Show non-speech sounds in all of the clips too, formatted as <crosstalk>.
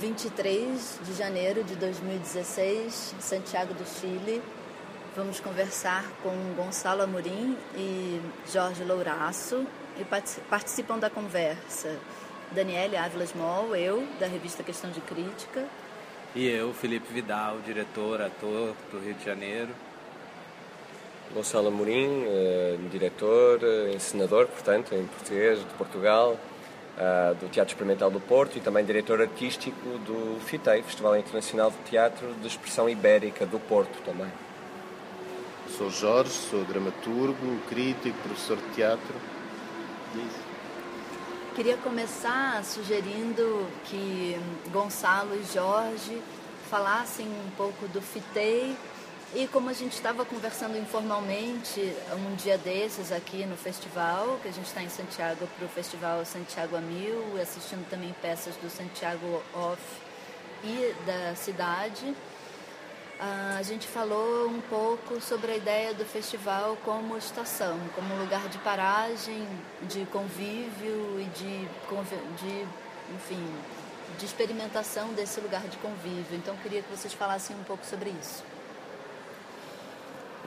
23 de janeiro de 2016, Santiago do Chile. Vamos conversar com Gonçalo Amorim e Jorge Louraço e participam da conversa Daniele Ávila Small, eu, da revista Questão de Crítica. E eu, Felipe Vidal, diretor, ator do Rio de Janeiro. Gonçalo Amorim, eh, diretor, eh, encenador, portanto, em português, de Portugal, uh, do Teatro Experimental do Porto e também diretor artístico do FITEI, Festival Internacional de Teatro de Expressão Ibérica do Porto também. Sou Jorge, sou dramaturgo, crítico, professor de teatro. Isso. Queria começar sugerindo que Gonçalo e Jorge falassem um pouco do FITEI e como a gente estava conversando informalmente um dia desses aqui no festival, que a gente está em Santiago para o Festival Santiago a Mil, assistindo também peças do Santiago Off e da cidade, a gente falou um pouco sobre a ideia do festival como estação, como lugar de paragem, de convívio e de, de enfim, de experimentação desse lugar de convívio. Então, queria que vocês falassem um pouco sobre isso.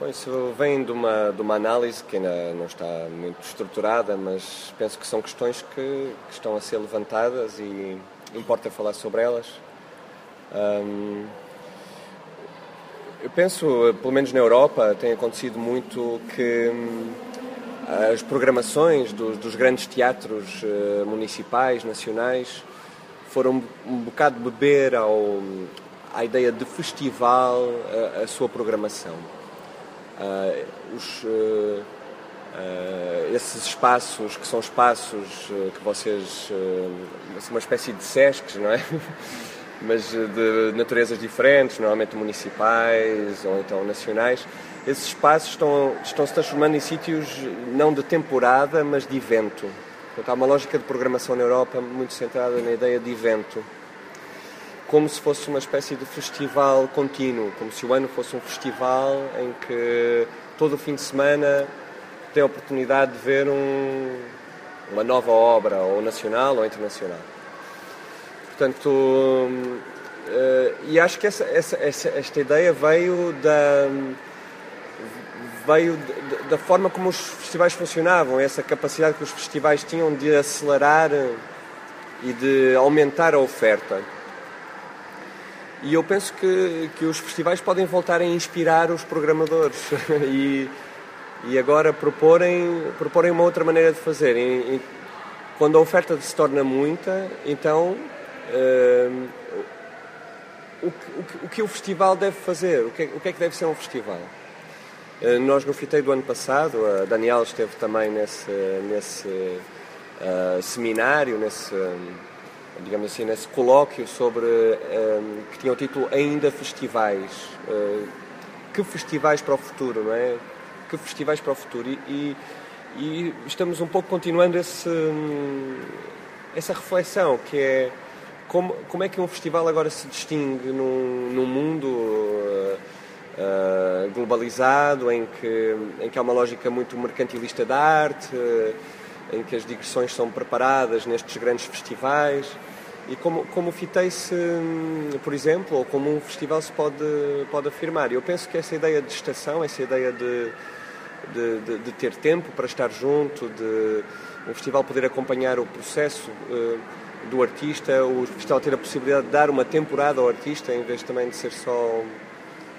Bom, isso vem de uma, de uma análise que ainda não está muito estruturada, mas penso que são questões que, que estão a ser levantadas e importa falar sobre elas. Eu penso, pelo menos na Europa, tem acontecido muito que hum, as programações dos, dos grandes teatros uh, municipais, nacionais, foram um bocado beber ao, à ideia de festival a, a sua programação. Uh, os, uh, esses espaços que são espaços que vocês uma espécie de sescs não é? <laughs> Mas de naturezas diferentes normalmente municipais ou então nacionais. Esses espaços estão estão se transformando em sítios não de temporada mas de evento. Portanto, há uma lógica de programação na Europa muito centrada na ideia de evento como se fosse uma espécie de festival contínuo, como se o ano fosse um festival em que todo o fim de semana tem a oportunidade de ver um, uma nova obra, ou nacional ou internacional. Portanto, uh, e acho que essa, essa, essa, esta ideia veio da veio da forma como os festivais funcionavam, essa capacidade que os festivais tinham de acelerar e de aumentar a oferta. E eu penso que, que os festivais podem voltar a inspirar os programadores <laughs> e, e agora proporem, proporem uma outra maneira de fazer. E, e quando a oferta se torna muita, então uh, o, o, o, que o festival deve fazer? O que, o que é que deve ser um festival? Uh, nós no FITEI do ano passado, a Daniel esteve também nesse, nesse uh, seminário, nesse digamos assim, nesse colóquio sobre um, ehm, que tinha o título Ainda Festivais. Uh, que festivais para o futuro, não é? Que festivais para o futuro. E, e, e estamos um pouco continuando esse, essa reflexão, que é como, como é que um festival agora se distingue num, num mundo uh, uh, globalizado, em que, em que há uma lógica muito mercantilista da arte, em que as digressões são preparadas nestes grandes festivais e como, como FITEI-se, por exemplo, ou como um festival se pode, pode afirmar. Eu penso que essa ideia de estação, essa ideia de, de, de, de ter tempo para estar junto, de um festival poder acompanhar o processo uh, do artista, o festival ter a possibilidade de dar uma temporada ao artista, em vez também de ser só uh,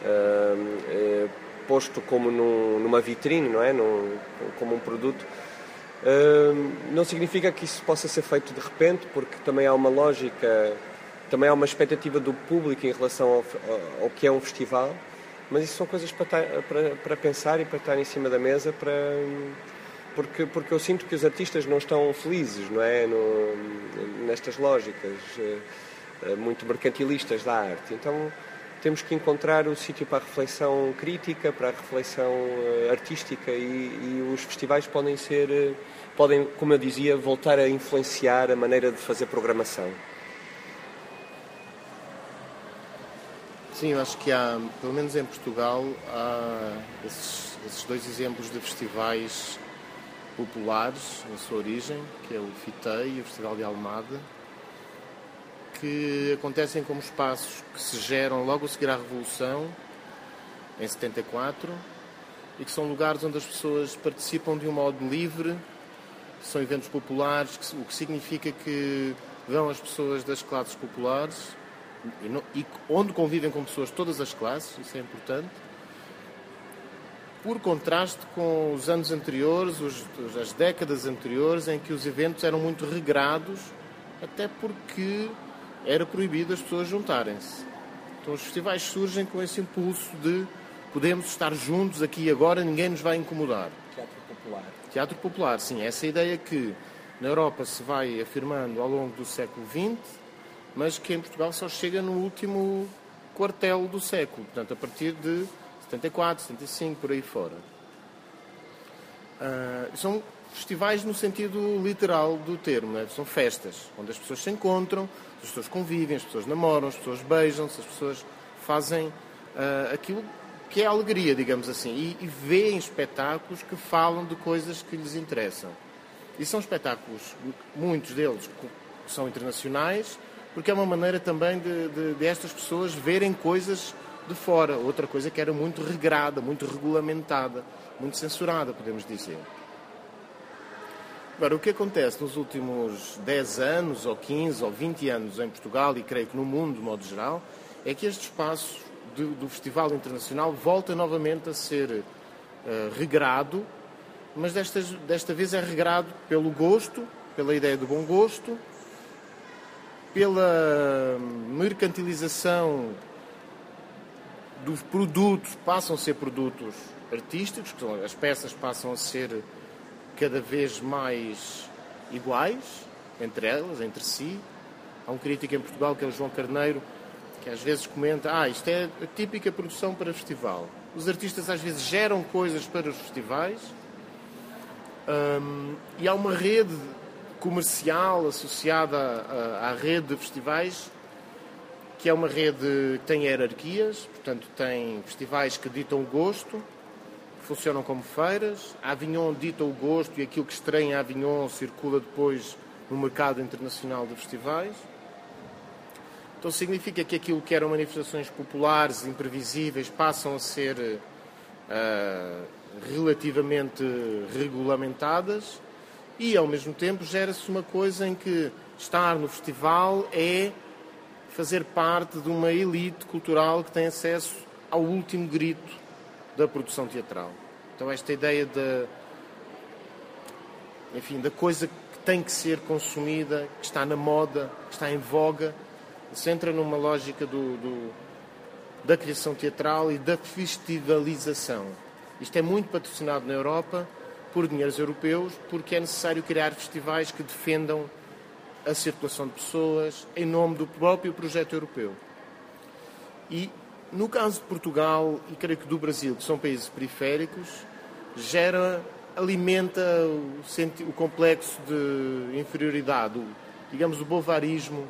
uh, posto como num, numa vitrine, não é? Num, como um produto não significa que isso possa ser feito de repente, porque também há uma lógica, também há uma expectativa do público em relação ao, ao que é um festival, mas isso são coisas para, para, para, pensar e para estar em cima da mesa, para, porque, porque eu sinto que os artistas não estão felizes não é? No, nestas lógicas uh, muito mercantilistas da arte. Então temos que encontrar o sítio para a reflexão crítica, para a reflexão uh, artística e, e, os festivais podem ser, uh, podem, como eu dizia, voltar a influenciar a maneira de fazer programação. Sim, eu acho que há, pelo menos em Portugal, há esses, esses dois exemplos de festivais populares na sua origem, que é o FITEI e o Festival de Almada, que acontecem como espaços que se geram logo a seguir à Revolução, em 74, e que são lugares onde as pessoas participam de um modo livre, são eventos populares, o que significa que vão as pessoas das classes populares e, no, e onde convivem com pessoas de todas as classes, isso é importante, por contraste com os anos anteriores, os, as décadas anteriores, em que os eventos eram muito regrados, até porque era proibido as pessoas juntarem-se. Então os festivais surgem com esse impulso de podemos estar juntos aqui e agora, ninguém nos vai incomodar. Teatro popular. Teatro popular, sim. Essa ideia que na Europa se vai afirmando ao longo do século XX, mas que em Portugal só chega no último quartel do século, portanto, a partir de 74, 75, por aí fora. Uh, são festivais no sentido literal do termo, né? são festas, onde as pessoas se encontram, as pessoas convivem, as pessoas namoram, as pessoas beijam-se, as pessoas fazem uh, aquilo que é alegria, digamos assim, e, e veem espetáculos que falam de coisas que lhes interessam. E são espetáculos, muitos deles são internacionais, porque é uma maneira também de, de, de, estas pessoas verem coisas de fora. Outra coisa que era muito regrada, muito regulamentada, muito censurada, podemos dizer. Agora, o que acontece nos últimos 10 anos, ou 15, ou 20 anos em Portugal, e creio que no mundo de modo geral, é que este espaço do, do Festival Internacional volta novamente a ser uh, regrado mas desta, desta vez é regrado pelo gosto, pela ideia do bom gosto, pela mercantilização dos produtos, passam a ser produtos artísticos, as peças passam a ser cada vez mais iguais entre elas, entre si. Há um crítico em Portugal que é o João Carneiro, que às vezes comenta: Ah, isto é a típica produção para festival. Os artistas às vezes geram coisas para os festivais um, e há uma rede comercial associada à, à, rede de festivais, que é uma rede que tem hierarquias, portanto, tem festivais que ditam o gosto, funcionam como feiras. A Avignon dita o gosto e aquilo que estranha a Avignon circula depois no mercado internacional de festivais. Então significa que aquilo que eram manifestações populares, imprevisíveis, passam a ser uh, relativamente regulamentadas e, ao mesmo tempo, gera-se uma coisa em que estar no festival é fazer parte de uma elite cultural que tem acesso ao último grito da produção teatral. Então, esta ideia da, enfim, da coisa que tem que ser consumida, que está na moda, que está em voga, se entra numa lógica do, do da criação teatral e da festivalização. Isto é muito patrocinado na Europa por dinheiros europeus, porque é necessário criar festivais que defendam a circulação de pessoas em nome do próprio projeto europeu. E no caso de Portugal e creio que do Brasil, que são países periféricos, gera, alimenta o, o complexo de inferioridade, o, digamos o bovarismo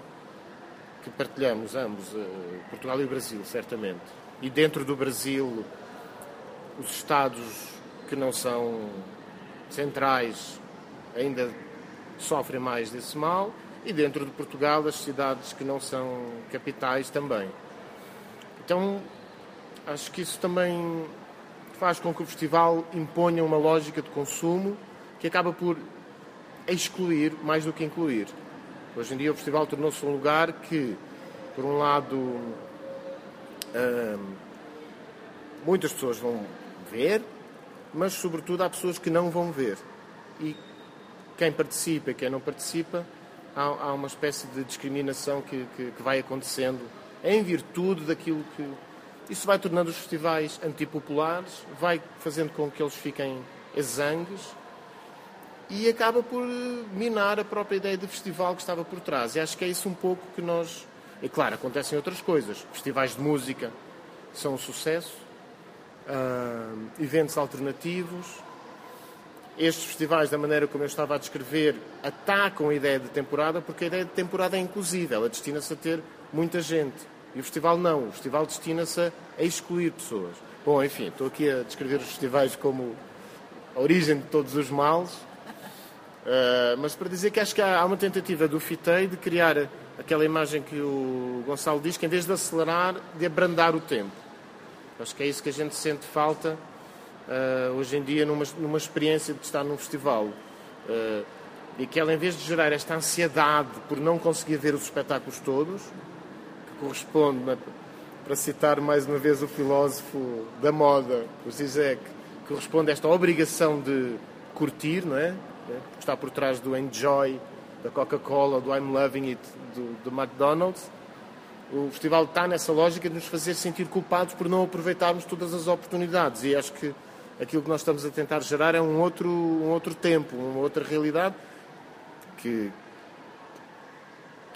que partilhamos ambos, eh, Portugal e Brasil, certamente. E dentro do Brasil, os Estados que não são centrais ainda sofrem mais desse mal e dentro de Portugal as cidades que não são capitais também. Então acho que isso também faz com que o festival imponha uma lógica de consumo que acaba por excluir mais do que incluir. Hoje em dia o festival tornou-se um lugar que, por um lado, hum, muitas pessoas vão ver, mas sobretudo há pessoas que não vão ver. E quem participa e quem não participa, há, há uma espécie de discriminação que, que, que, vai acontecendo em virtude daquilo que. Isso vai tornando os festivais antipopulares, vai fazendo com que eles fiquem exangues e acaba por minar a própria ideia de festival que estava por trás. E acho que é isso um pouco que nós. E claro, acontecem outras coisas. Festivais de música são um sucesso, uh, eventos alternativos. Estes festivais, da maneira como eu estava a descrever, atacam a ideia de temporada, porque a ideia de temporada é inclusiva, ela destina-se a ter muita gente. E o festival não, o festival destina-se a excluir pessoas. Bom, enfim, estou aqui a descrever os festivais como a origem de todos os males, uh, mas para dizer que acho que há uma tentativa do FITEI de criar aquela imagem que o Gonçalo diz, que em vez de acelerar, de abrandar o tempo. Acho que é isso que a gente sente falta uh, hoje em dia numa, numa experiência de estar num festival. Uh, e que ela, em vez de gerar esta ansiedade por não conseguir ver os espetáculos todos, corresponde, para citar mais uma vez o filósofo da moda, o Zizek, corresponde a esta obrigação de curtir, não é? Que está por trás do enjoy, da Coca-Cola, do I'm loving it, do, do McDonald's. O festival está nessa lógica de nos fazer sentir culpados por não aproveitarmos todas as oportunidades. E acho que aquilo que nós estamos a tentar gerar é um outro, um outro tempo, uma outra realidade que,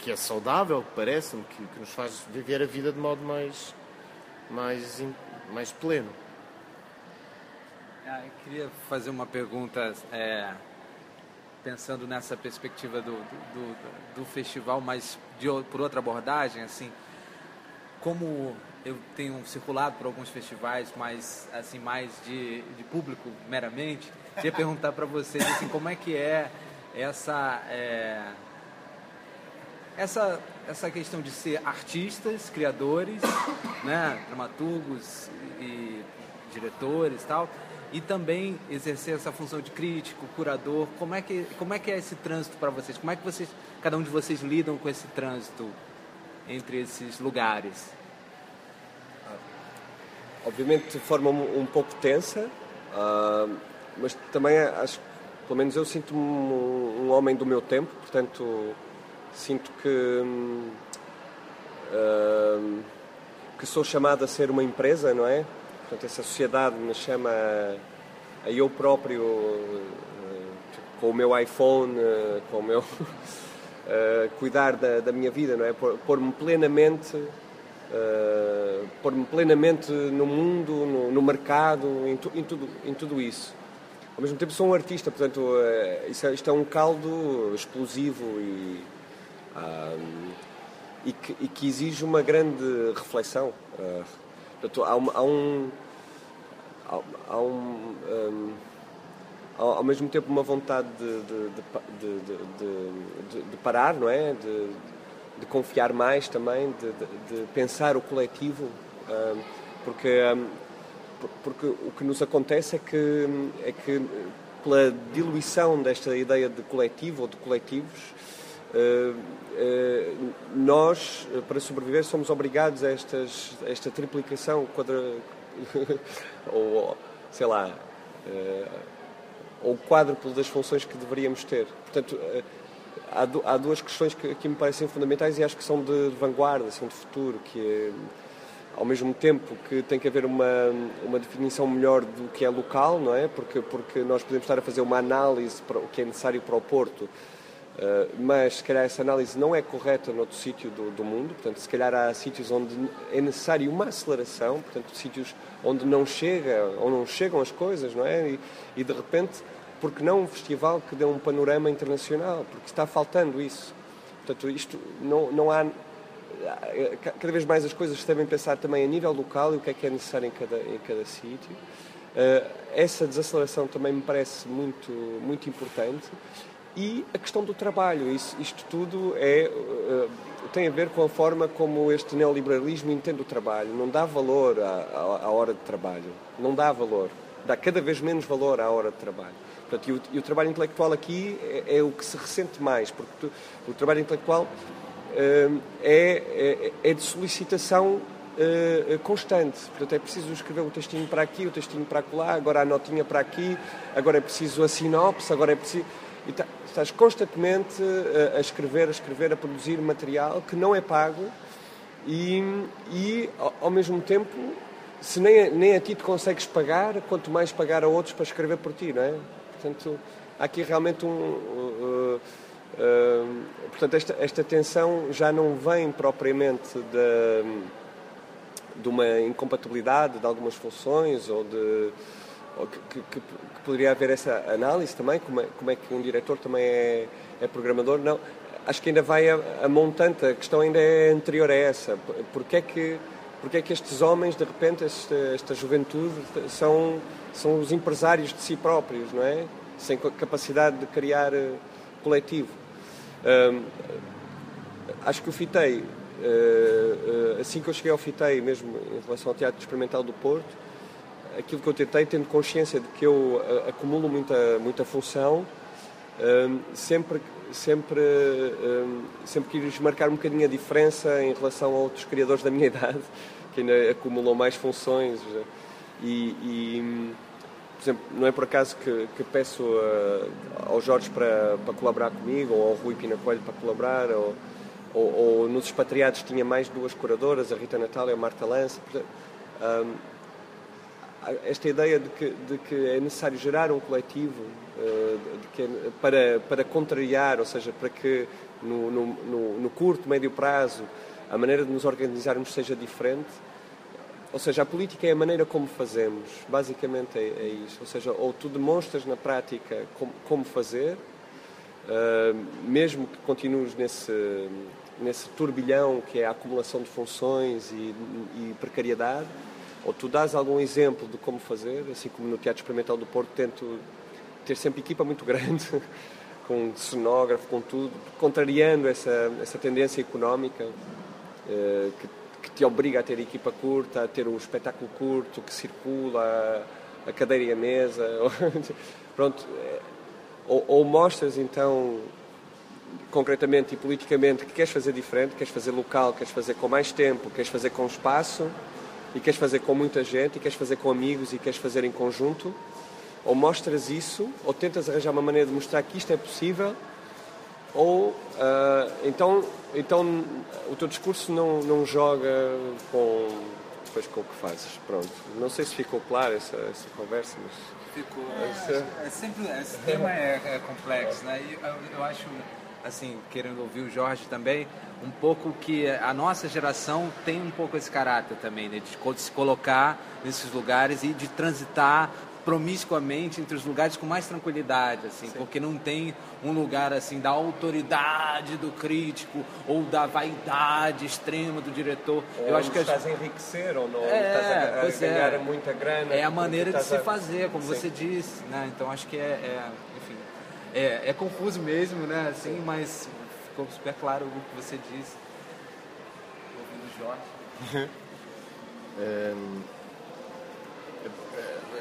que é saudável, parece-me, que, que, nos faz viver a vida de modo mais, mais, mais pleno. Ah, eu queria fazer uma pergunta, é, pensando nessa perspectiva do, do, do, do festival, mas de, por outra abordagem, assim, como eu tenho circulado por alguns festivais mais assim mais de, de público meramente queria perguntar para vocês assim como é que é essa é, essa essa questão de ser artistas, criadores, <coughs> né, dramaturgos e diretores, tal, e também exercer essa função de crítico, curador. Como é que como é que é esse trânsito para vocês? Como é que vocês cada um de vocês lidam com esse trânsito entre esses lugares? Obviamente de forma um, um pouco tensa, uh, mas também acho pelo menos eu sinto-me um, um, homem do meu tempo, portanto, sinto que, uh, que sou chamado a ser uma empresa, não é? Portanto, essa sociedade me chama a, eu próprio, uh, com o meu iPhone, com o meu. <laughs> cuidar da, da, minha vida, não é? Pôr-me plenamente. pôr-me plenamente no mundo, no, no mercado, em, tu, em, tudo, em tudo isso ao mesmo tempo sou um artista, portanto, uh, isto é um caldo explosivo e, um, e, que, e, que, exige uma grande reflexão. Uh, portanto, há, há um. Há, há um, um ao, mesmo tempo uma vontade de, de, de, de parar, não é? De, confiar mais também, de, pensar o coletivo, porque porque o que nos acontece é que, é que pela diluição desta ideia de coletivo ou de coletivos, nós, para sobreviver, somos obrigados a, estas, a esta triplicação quadra... <laughs> ou, sei lá, eh, ou quádruplo das funções que deveríamos ter. Portanto, há, duas questões que aqui me parecem fundamentais e acho que são de vanguarda, são de futuro, que é ao mesmo tempo que tem que haver uma, uma definição melhor do que é local, não é? Porque, porque nós podemos estar a fazer uma análise para o que é necessário para o Porto, mas se calhar essa análise não é correta noutro sítio do, do mundo, portanto, se calhar há sítios onde é necessário uma aceleração, portanto, sítios onde não chega, ou não chegam as coisas, não é? E, e de repente, porque não um festival que dê um panorama internacional? Porque está faltando isso. Portanto, isto não, não há cada vez mais as coisas devem pensar também a nível local e o que é que é necessário em cada, em cada sítio. Uh, essa desaceleração também me parece muito, muito importante. E a questão do trabalho, isso, isto tudo é, uh, tem a ver com a forma como este neoliberalismo entende o trabalho. Não dá valor à, à, hora de trabalho, não dá valor, dá cada vez menos valor à hora de trabalho. Portanto, e, o, e o trabalho intelectual aqui é, é, o que se ressente mais, porque tu, o trabalho intelectual é, é, é de solicitação Uh, constante. Portanto, é preciso escrever o textinho para aqui, o textinho para lá, agora a notinha para aqui, agora é preciso a sinopse, agora é preciso. Estás constantemente uh, a escrever, a escrever, a produzir material que não é pago e, e ao, mesmo tempo, se nem, nem a ti te consegues pagar, quanto mais pagar a outros para escrever por ti, não é? Portanto, há aqui realmente um. Uh, portanto, esta, esta tensão já não vem propriamente de, de uma incompatibilidade de algumas funções ou de que, que, que, poderia haver essa análise também, como é, como é que um diretor também é, é programador. Não, acho que ainda vai a, a, montante, a questão ainda é anterior a essa. Porque é que, porque é que estes homens, de repente, esta, esta juventude, são, são os empresários de si próprios, não é? Sem capacidade de criar eh, coletivo. acho que o FITEI, eh, assim que eu cheguei ao FITEI, mesmo em relação ao Teatro Experimental do Porto, aquilo que eu tentei, tendo consciência de que eu acumulo muita, muita função, sempre, sempre, sempre quis marcar um bocadinho a diferença em relação a outros criadores da minha <laughs> idade, que ainda acumulam mais funções. E, e por exemplo, não é por acaso que, que peço uh, ao Jorge para, para colaborar comigo, ou ao Rui Pina Coelho para colaborar, ou, ou, ou, nos expatriados tinha mais duas curadoras, a Rita Natal e a Marta Lança. Um, esta ideia de que, de que, é necessário gerar um coletivo que, é para, para contrariar, ou seja, para que no, no, no curto, médio prazo, a maneira de nos organizarmos seja diferente, ou seja, a política é a maneira como fazemos, basicamente é, é isso. Ou seja, ou tu demonstras na prática como, como fazer, uh, mesmo que continues nesse, nesse turbilhão que é a acumulação de funções e, e, precariedade, ou tu dás algum exemplo de como fazer, assim como no Teatro Experimental do Porto tento ter sempre equipa muito grande, <laughs> com cenógrafo, com tudo, contrariando essa, essa tendência económica uh, que que te obriga a ter equipa curta, a ter um espetáculo curto que circula, a cadeira e a mesa. <laughs> Pronto. É, ou, ou, mostras então concretamente e politicamente que queres fazer diferente, queres fazer local, queres fazer com mais tempo, queres fazer com espaço e queres fazer com muita gente e queres fazer com amigos e queres fazer em conjunto, ou mostras isso, ou tentas arranjar uma maneira de mostrar que isto é possível ou uh, então, então o teu discurso não, não joga com, depois com o que fazes. Pronto. Não sei se ficou claro essa, essa conversa, mas. Ficou. É, é sempre, esse tema é, é complexo, né? E eu, eu acho, assim, querendo ouvir o Jorge também, um pouco que a nossa geração tem um pouco esse caráter também, né? de se colocar nesses lugares e de transitar promiscuamente entre os lugares com mais tranquilidade, assim, Sim. porque não tem um lugar assim da autoridade do crítico ou da vaidade extrema do diretor. Ou Eu acho que estás a enriquecer ou não, é, estás a, ganhar é. muita grana. É a maneira de se a... fazer, como Sim. você disse, né? Então acho que é, é enfim, é, é, confuso mesmo, né? Assim, Sim. mas ficou super claro o que você disse. Ouvindo Jorge. um... <laughs>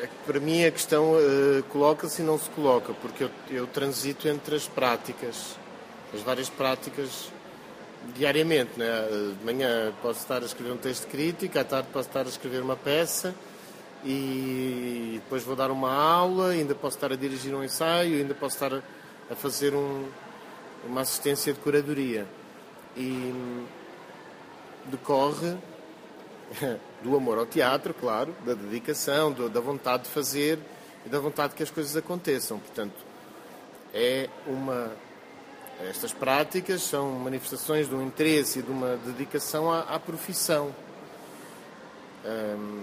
É para mim a questão uh, coloca-se e não se coloca, porque eu, eu, transito entre as práticas, as várias práticas diariamente. Né? De manhã posso estar a escrever um texto crítico, à tarde posso estar a escrever uma peça e depois vou dar uma aula, ainda posso estar a dirigir um ensaio, ainda posso estar a fazer um, uma assistência de curadoria. E decorre <laughs> do amor ao teatro, claro, da dedicação, da vontade de fazer e da vontade que as coisas aconteçam. Portanto, é uma estas práticas são manifestações de um interesse e de uma dedicação à, à profissão. Hum,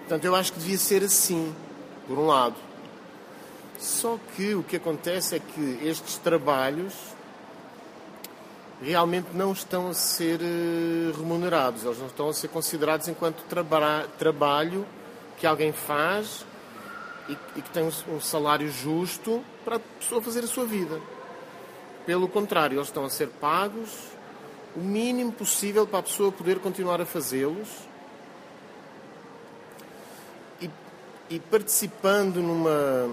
portanto, eu acho que devia ser assim, por um lado. Só que o que acontece é que estes trabalhos realmente não estão a ser eh, remunerados, eles não estão a ser considerados enquanto traba trabalho que alguém faz e, e que tem um, salário justo para a pessoa fazer a sua vida. Pelo contrário, eles estão a ser pagos o mínimo possível para a pessoa poder continuar a fazê-los e, participando numa,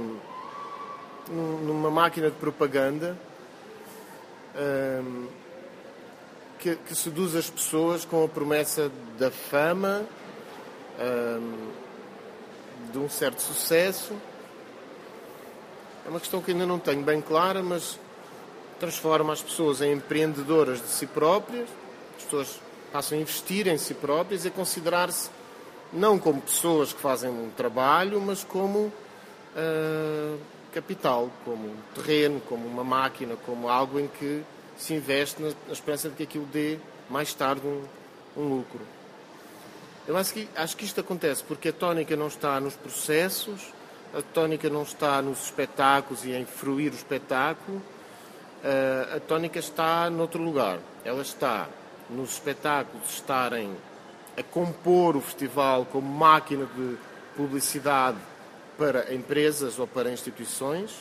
numa máquina de propaganda. Hum, que, que seduz as pessoas com a promessa da fama, um, de um certo sucesso. É uma questão que ainda não tenho bem clara, mas transforma as pessoas em empreendedoras de si próprias, as pessoas passam a investir em si próprias e a considerar-se não como pessoas que fazem um trabalho, mas como uh, capital, como terreno, como uma máquina, como algo em que se investe na, esperança de que aquilo dê mais tarde um, um lucro. Eu acho que, acho que isto acontece porque a tónica não está nos processos, a tónica não está nos espetáculos e em fruir o espetáculo, a tónica está noutro lugar. Ela está nos espetáculos estarem a compor o festival como máquina de publicidade para empresas ou para instituições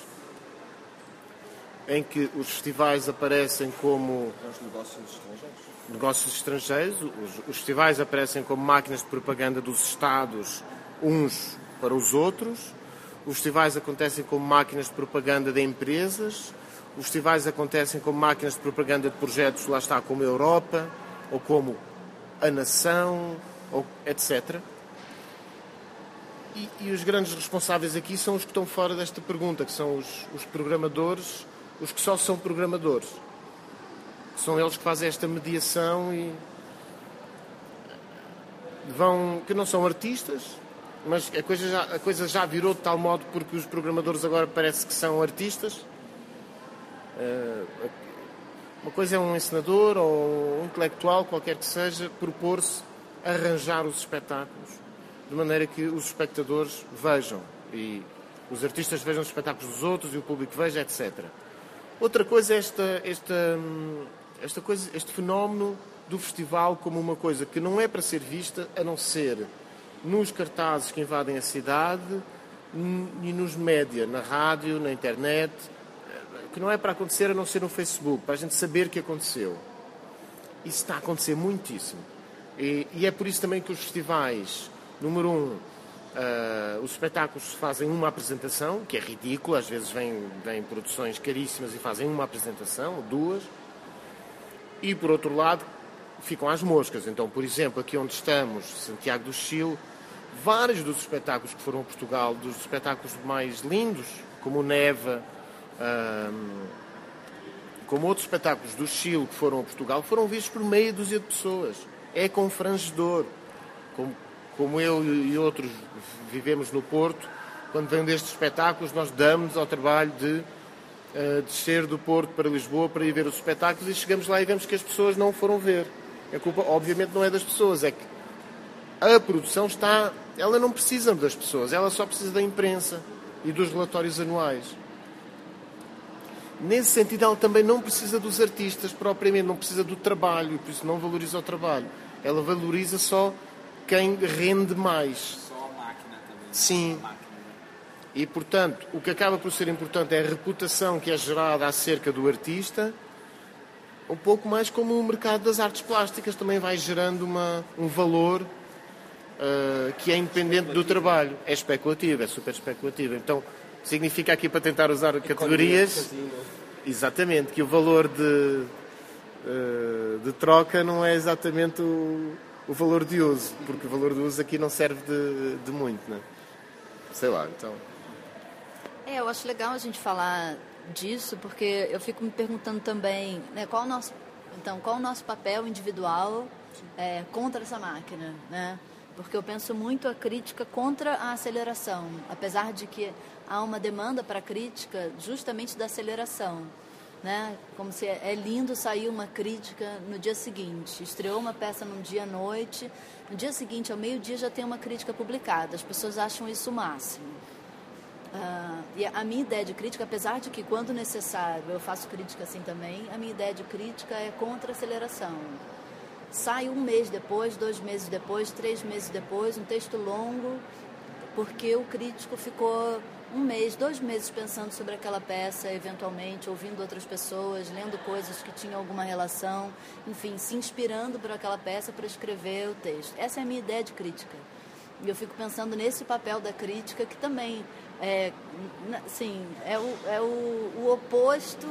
em que os festivais aparecem como Os negócios estrangeiros. negócios estrangeiros, os, os festivais aparecem como máquinas de propaganda dos Estados uns para os outros, os festivais acontecem como máquinas de propaganda de empresas, os festivais acontecem como máquinas de propaganda de projetos, lá está, como a Europa, ou como a Nação, ou etc. E, e os grandes responsáveis aqui são os que estão fora desta pergunta, que são os, os programadores, os que só são programadores. São eles que fazem esta mediação e vão que não são artistas, mas a coisa já, a coisa já virou de tal modo porque os programadores agora parece que são artistas. Eh, Uma coisa é um encenador ou um intelectual, qualquer que seja, propor-se arranjar os espetáculos de maneira que os espectadores vejam e os artistas vejam os espetáculos dos outros e o público veja, etc. Outra coisa é esta, esta, hum, esta coisa, este fenómeno do festival como uma coisa que não é para ser vista a não ser nos cartazes que invadem a cidade e nos média, na rádio, na internet, que não é para acontecer a não ser no Facebook, para a gente saber que aconteceu. Isso está a acontecer muitíssimo. E, e é por isso também que os festivais, número um, ah, os espetáculos fazem uma apresentação, que é ridículo, às vezes vêm, produções caríssimas e fazem uma apresentação, duas, e por outro lado ficam às moscas. Então, por exemplo, aqui onde estamos, Santiago do Chile, vários dos espetáculos que foram a Portugal, dos espetáculos mais lindos, como o Neva, ahm, como outros espetáculos do Chile que foram a Portugal, foram vistos por meia dúzia de pessoas. É confrangedor. Como, como eu e outros vivemos no Porto, quando vem destes espetáculos, nós damos ao trabalho de uh, descer do Porto para Lisboa para ir ver os espetáculos e chegamos lá e vemos que as pessoas não foram ver. A culpa, obviamente, não é das pessoas, é que a produção está. Ela não precisa das pessoas, ela só precisa da imprensa e dos relatórios anuais. Nesse sentido, ela também não precisa dos artistas propriamente, não precisa do trabalho, por isso não valoriza o trabalho. Ela valoriza só quem rende mais. Só a máquina também. Sim. A máquina. E, portanto, o que acaba por ser importante é a reputação que é gerada acerca do artista, um pouco mais como o mercado das artes plásticas também vai gerando uma, um valor uh, que é independente do trabalho. É especulativo, é super especulativo. Então, significa aqui para tentar usar categorias. Exatamente, que o valor de, uh, de troca não é exatamente o, o valor de uso, porque o valor de uso aqui não serve de, de muito, né? Sei lá, então. É, eu acho legal a gente falar disso, porque eu fico me perguntando também, né, qual o nosso, então, qual o nosso papel individual é, contra essa máquina, né? Porque eu penso muito a crítica contra a aceleração, apesar de que há uma demanda para a crítica justamente da aceleração, né? Como se é lindo sair uma crítica no dia seguinte. Estreou uma peça num dia à noite, no dia seguinte, ao meio-dia, já tem uma crítica publicada. As pessoas acham isso o máximo. Uh, e a minha ideia de crítica, apesar de que quando necessário eu faço crítica assim também, a minha ideia de crítica é contra aceleração. Sai um mês depois, dois meses depois, três meses depois, um texto longo, porque o crítico ficou um mês, dois meses pensando sobre aquela peça, eventualmente ouvindo outras pessoas, lendo coisas que tinham alguma relação, enfim, se inspirando por aquela peça para escrever o texto. Essa é a minha ideia de crítica. E eu fico pensando nesse papel da crítica que também é, sim, é, o, é o, o oposto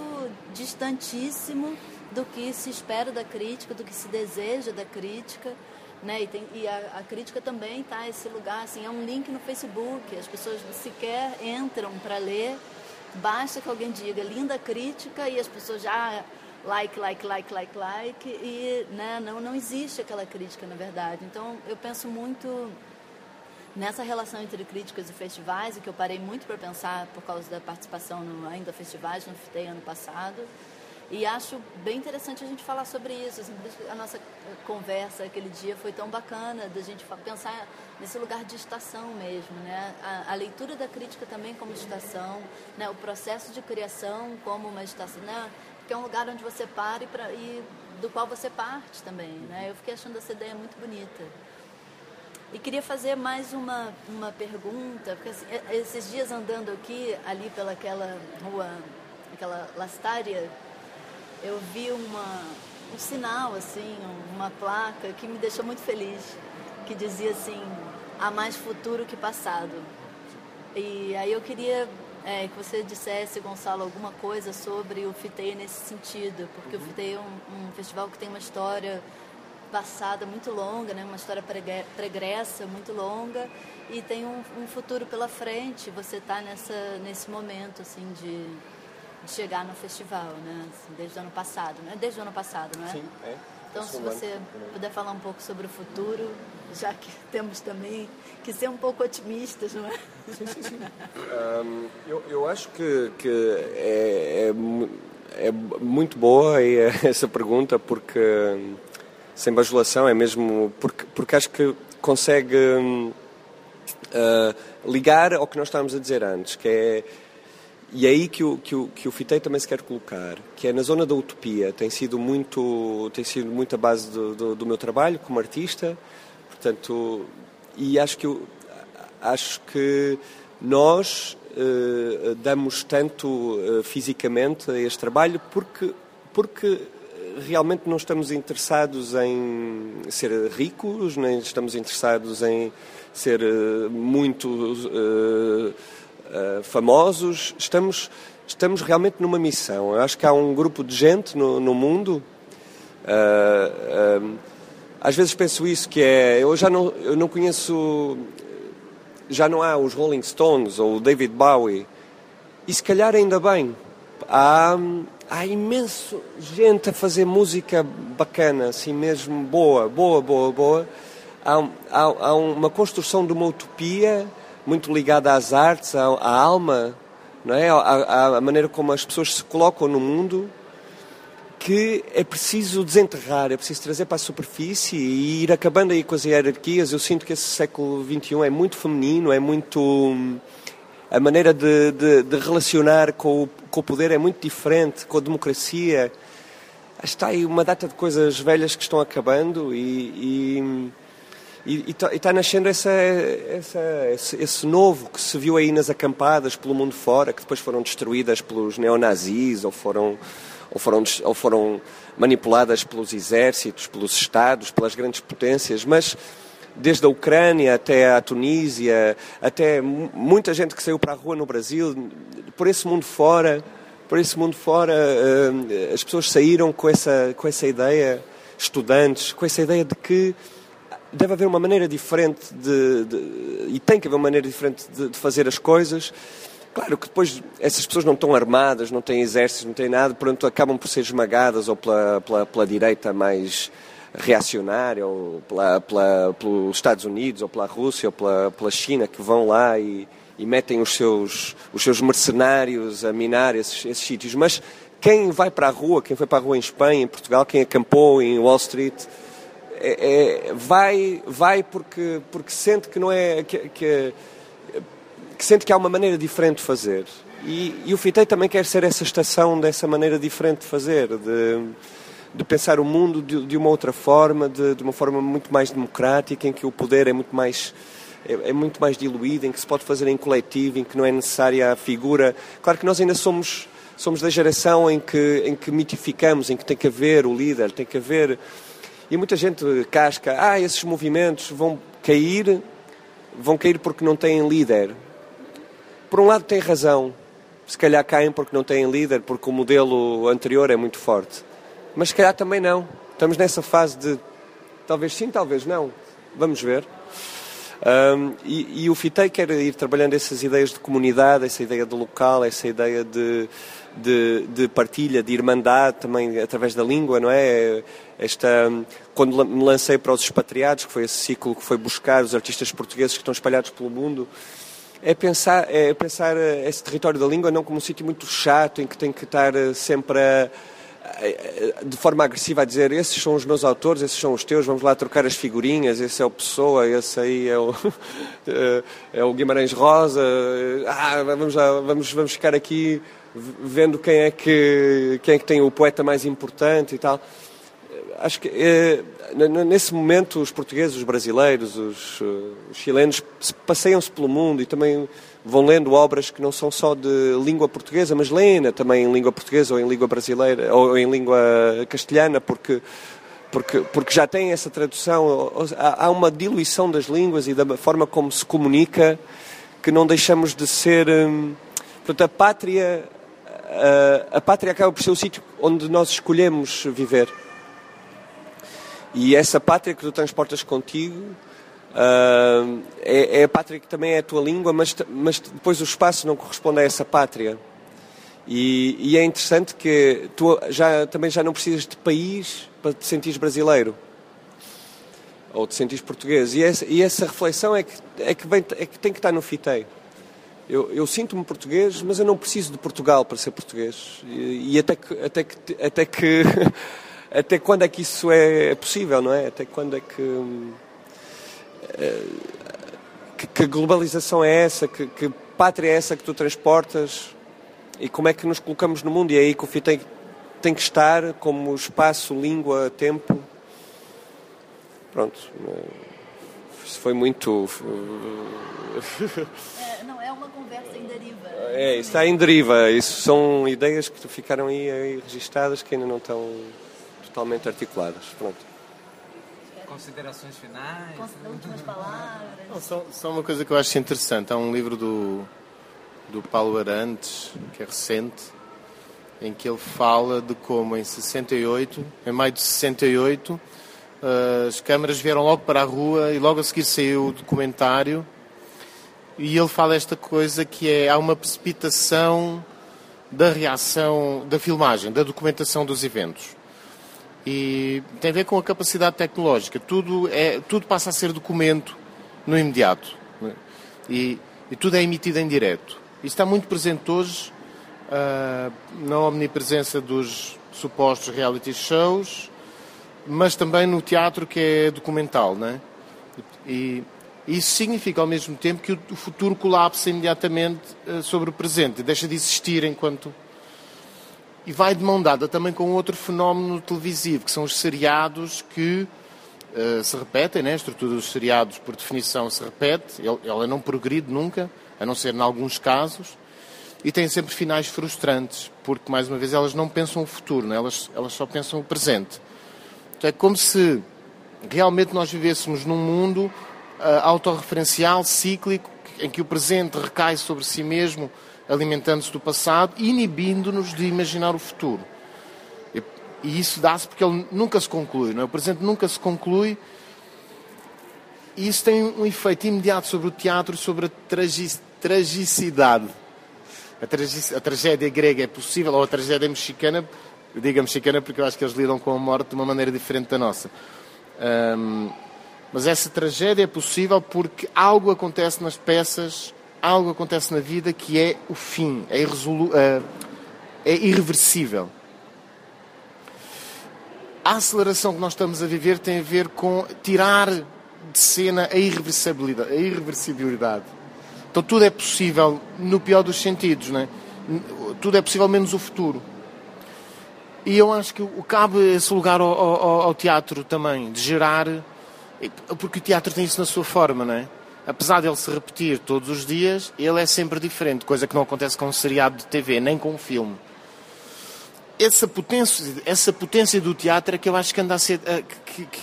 distantíssimo do que se espera da crítica, do que se deseja da crítica. Né? E, tem, e a, a, crítica também está esse lugar, assim, é um link no Facebook, as pessoas sequer entram para ler, basta que alguém diga linda crítica e as pessoas já like, like, like, like, like, e né, não, não existe aquela crítica na verdade. Então eu penso muito nessa relação entre críticas e festivais, e que eu parei muito para pensar por causa da participação no ainda festivais no FITEI ano passado. E acho bem interessante a gente falar sobre isso. Assim, a nossa conversa aquele dia foi tão bacana da gente pensar nesse lugar de estação mesmo, né? A, a leitura da crítica também como estação, né? O processo de criação como uma estação, né? Que é um lugar onde você para e, pra, e do qual você parte também, né? Eu fiquei achando essa ideia muito bonita. E queria fazer mais uma, uma pergunta, porque assim, esses dias andando aqui, ali pelaquela rua aquela Lastária, eu vi uma, um sinal, assim, uma placa que me deixou muito feliz, que dizia assim, há mais futuro que passado. E aí eu queria é, que você dissesse, Gonçalo, alguma coisa sobre o FITEI nesse sentido, porque uhum. o FITEI é um, um, festival que tem uma história passada muito longa, né? uma história pregressa muito longa e tem um, um futuro pela frente. Você está nesse momento assim de, de, chegar no festival, né? Assim, desde o ano passado, né? Desde o ano passado, não é? Sim, é. Então, se você puder falar um pouco sobre o futuro, já que <laughs> temos também que ser um pouco otimistas, não é? Sim, sim, sim. um, eu, eu acho que, que é, é, é, muito boa <laughs> essa pergunta, porque, sem bajulação, é mesmo. Porque, porque acho que consegue uh, ligar ao que nós estávamos a dizer antes, que é e é aí que o, que, o, que o Fitei também se quer colocar, que é na zona da utopia. Tem sido muito, tem sido muito a base do, do, do meu trabalho como artista. Portanto, e acho que, acho que nós uh, damos tanto uh, fisicamente a este trabalho porque, porque realmente não estamos interessados em ser ricos, nem estamos interessados em ser uh, muito uh, famosos, estamos, estamos realmente numa missão. Eu acho que há um grupo de gente no, no mundo. Uh, às vezes penso isso, que é. Eu já não, eu não conheço. Já não há os Rolling Stones ou o David Bowie. E se calhar ainda bem. Há, há imenso gente a fazer música bacana, assim mesmo boa, boa, boa, boa. Há, há, há uma construção de uma utopia muito ligada às artes, à, à alma, não é? À, à, maneira como as pessoas se colocam no mundo, que é preciso desenterrar, é preciso trazer para a superfície e ir acabando aí com as hierarquias. Eu sinto que esse século XXI é muito feminino, é muito. A maneira de, de, de relacionar com o, com o poder é muito diferente, com a democracia. Está aí uma data de coisas velhas que estão acabando e, e e está tá nascendo essa, essa, esse, esse, novo que se viu aí nas acampadas pelo mundo fora, que depois foram destruídas pelos neonazis ou foram, ou foram, ou foram manipuladas pelos exércitos, pelos Estados, pelas grandes potências, mas desde a Ucrânia até a Tunísia, até muita gente que saiu para a rua no Brasil, por esse mundo fora, por esse mundo fora, eh, as pessoas saíram com essa, com essa ideia, estudantes, com essa ideia de que deve haver uma maneira diferente de, de, e tem que haver uma maneira diferente de, de, fazer as coisas. Claro que depois essas pessoas não estão armadas, não têm exércitos, não têm nada, pronto, acabam por ser esmagadas ou pela, pela, pela direita mais reacionária, ou pela, pela, pelos Estados Unidos, ou pela Rússia, ou pela, pela China, que vão lá e, e metem os seus, os seus mercenários a minar esses, esses sítios. Mas quem vai para a rua, quem foi para a rua em Espanha, em Portugal, quem acampou em Wall Street, é, é, vai, vai porque, porque sente que não é. Que, que, que, sente que há uma maneira diferente de fazer. E, e o FITEI também quer ser essa estação dessa maneira diferente de fazer, de, de pensar o mundo de, de uma outra forma, de, de, uma forma muito mais democrática, em que o poder é muito mais. É, é muito mais diluído, em que se pode fazer em coletivo, em que não é necessária a figura. Claro que nós ainda somos somos da geração em que, em que mitificamos, em que tem que haver o líder, tem que haver e muita gente casca, ah, esses movimentos vão cair, vão cair porque não têm líder. Por um lado tem razão, se calhar caem porque não têm líder, porque o modelo anterior é muito forte. Mas se calhar também não. Estamos nessa fase de talvez sim, talvez não. Vamos ver. Um, e, e, o FITEI quer ir trabalhando essas ideias de comunidade, essa ideia de local, essa ideia de, de, de, partilha, de irmandade, também através da língua, não é? Esta, quando me lancei para os expatriados, que foi esse ciclo que foi buscar os artistas portugueses que estão espalhados pelo mundo, é pensar, é pensar esse território da língua não como um sítio muito chato, em que tem que estar sempre a de forma agressiva a dizer esses são os meus autores, esses são os teus, vamos lá trocar as figurinhas, esse é o Pessoa, esse aí é o, <laughs> é o Guimarães Rosa, ah, vamos, lá, vamos, vamos ficar aqui vendo quem é, que, quem é que tem o poeta mais importante e tal. Acho que é, nesse momento os portugueses, os brasileiros, os, os chilenos passeiam-se pelo mundo e também vão lendo obras que não são só de língua portuguesa, mas leem também em língua portuguesa ou em língua brasileira ou em língua castelhana, porque porque, porque já tem essa tradução, há uma diluição das línguas e da forma como se comunica que não deixamos de ser. Hum, portanto, a pátria, a, a pátria acaba por ser o sítio onde nós escolhemos viver. E essa pátria que tu transportas contigo uh, é, é, a pátria que também é a tua língua, mas, mas depois o espaço não corresponde a essa pátria. E, e, é interessante que tu já, também já não precisas de país para te sentires brasileiro ou te sentires português. E essa, e essa reflexão é que, é, que é que tem que estar no FITEI. Eu, eu sinto-me português, mas eu não preciso de Portugal para ser português. E, e até que, até que, até que <laughs> até quando é que isso é possível, não é? Até quando é que eh, que, que globalização é essa? Que, que pátria é essa que tu transportas? E como é que nos colocamos no mundo? E é aí que o FITEI tem que estar como espaço, língua, tempo. Pronto. Isso foi muito. É, não, é uma conversa em deriva. É, está em deriva. Isso são ideias que ficaram aí, aí registadas que ainda não estão totalmente articuladas. Pronto. Considerações finais? Últimas palavras? Não, só, só uma coisa que eu acho interessante. Há um livro do, do Paulo Arantes, que é recente, em que ele fala de como em 68, em maio de 68, eh, as câmaras vieram logo para a rua e logo a seguir saiu o documentário e ele fala esta coisa que é há uma precipitação da reação da filmagem, da documentação dos eventos. E tem a ver com a capacidade tecnológica. Tudo, é, tudo passa a ser documento no imediato. Né? E, e tudo é emitido em direto. Isso está muito presente hoje uh, na omnipresença dos supostos reality shows, mas também no teatro que é documental, é? E isso significa ao mesmo tempo que o futuro colapsa imediatamente uh, sobre o presente, deixa de existir enquanto e vai de mão dada também com outro fenómeno televisivo, que são os seriados que uh, se repetem, né? a estrutura dos seriados, por definição, se repete, ela não progride nunca, a não ser em alguns casos, e tem sempre finais frustrantes, porque, mais uma vez, elas não pensam o futuro, né? elas, elas só pensam o presente. Então, é como se realmente nós vivêssemos num mundo uh, autorreferencial, cíclico, em que o presente recai sobre si mesmo, alimentando-se do passado, inibindo-nos de imaginar o futuro. E, isso dá-se porque ele nunca se conclui, não é? O presente nunca se conclui e isso tem um efeito imediato sobre o teatro sobre a tragi tragicidade a, trage a, tragédia grega é possível, ou a tragédia mexicana, eu digo mexicana porque eu acho que eles lidam com a morte de uma maneira diferente da nossa. Um, mas essa tragédia é possível porque algo acontece nas peças, algo acontece na vida que é o fim, é, uh, é irreversível. A aceleração que nós estamos a viver tem a ver com tirar de cena a irreversibilidade. A irreversibilidade. Então tudo é possível no pior dos sentidos, né? Tudo é possível menos o futuro. E eu acho que cabe esse lugar ao, ao, ao, teatro também, de gerar, porque o teatro tem isso na sua forma, não é? Apesar de ele se repetir todos os dias, ele é sempre diferente, coisa que não acontece com um seriado de TV, nem com um filme. Essa potência, essa potência do teatro é que eu acho que anda a ser. Que, que,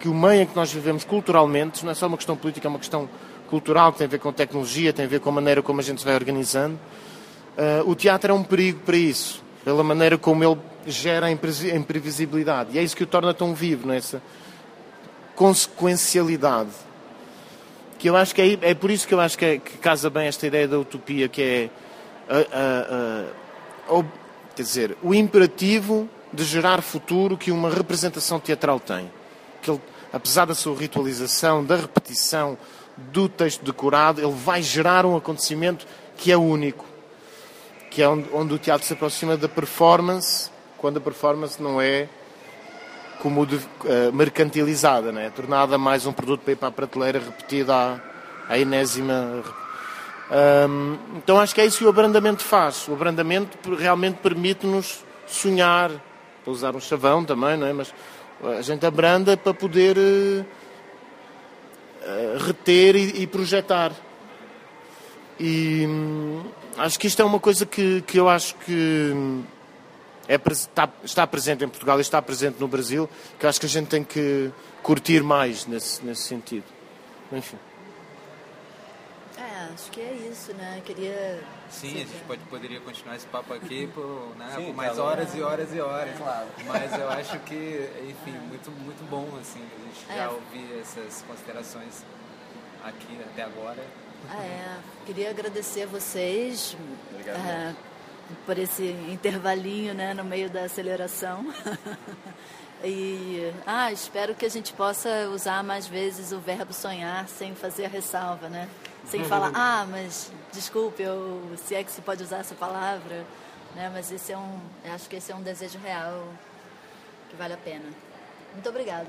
que o meio em que nós vivemos culturalmente, não é só uma questão política, é uma questão cultural, que tem a ver com tecnologia, tem a ver com a maneira como a gente se vai organizando. Uh, o teatro é um perigo para isso, pela maneira como ele gera a imprevisibilidade. E é isso que o torna tão vivo, nessa é? consequencialidade. Que eu acho que é, é por isso que eu acho que, é, que, casa bem esta ideia da utopia, que é uh, uh, quer dizer, o imperativo de gerar futuro que uma representação teatral tem. Que ele, apesar da sua ritualização, da repetição, do texto decorado, ele vai gerar um acontecimento que é único, que é onde, onde o teatro se aproxima da performance, quando a performance não é como de, uh, mercantilizada, né? tornada mais um produto para ir para a prateleira, repetida à, à enésima. Um, então acho que é isso que o abrandamento faz. O abrandamento realmente permite-nos sonhar, para usar um chavão também, não é? mas a gente abranda para poder. Uh, reter e, e projetar. E hum, acho que isto é uma coisa que, que eu acho que hum, é, está, está presente em Portugal e está presente no Brasil, que eu acho que a gente tem que curtir mais nesse, nesse sentido. Enfim. É, acho que é isso, né? Queria. Sim, a gente pode, poderia continuar esse papo aqui por, né, Sim, por mais tá horas e horas e horas. Claro. Mas eu acho que, enfim, muito, muito bom assim, a gente É. já ouvir essas considerações aqui até agora. Ah, é. Queria agradecer a vocês Obrigado. eh, por esse intervalinho né, no meio da aceleração. <laughs> e ah, espero que a gente possa usar mais vezes o verbo sonhar sem fazer a ressalva, né? Sem falar, <laughs> ah, mas desculpe, eu, se é que se pode usar essa palavra. Né? Mas esse é um, acho que esse é um desejo real que vale a pena. Muito obrigada.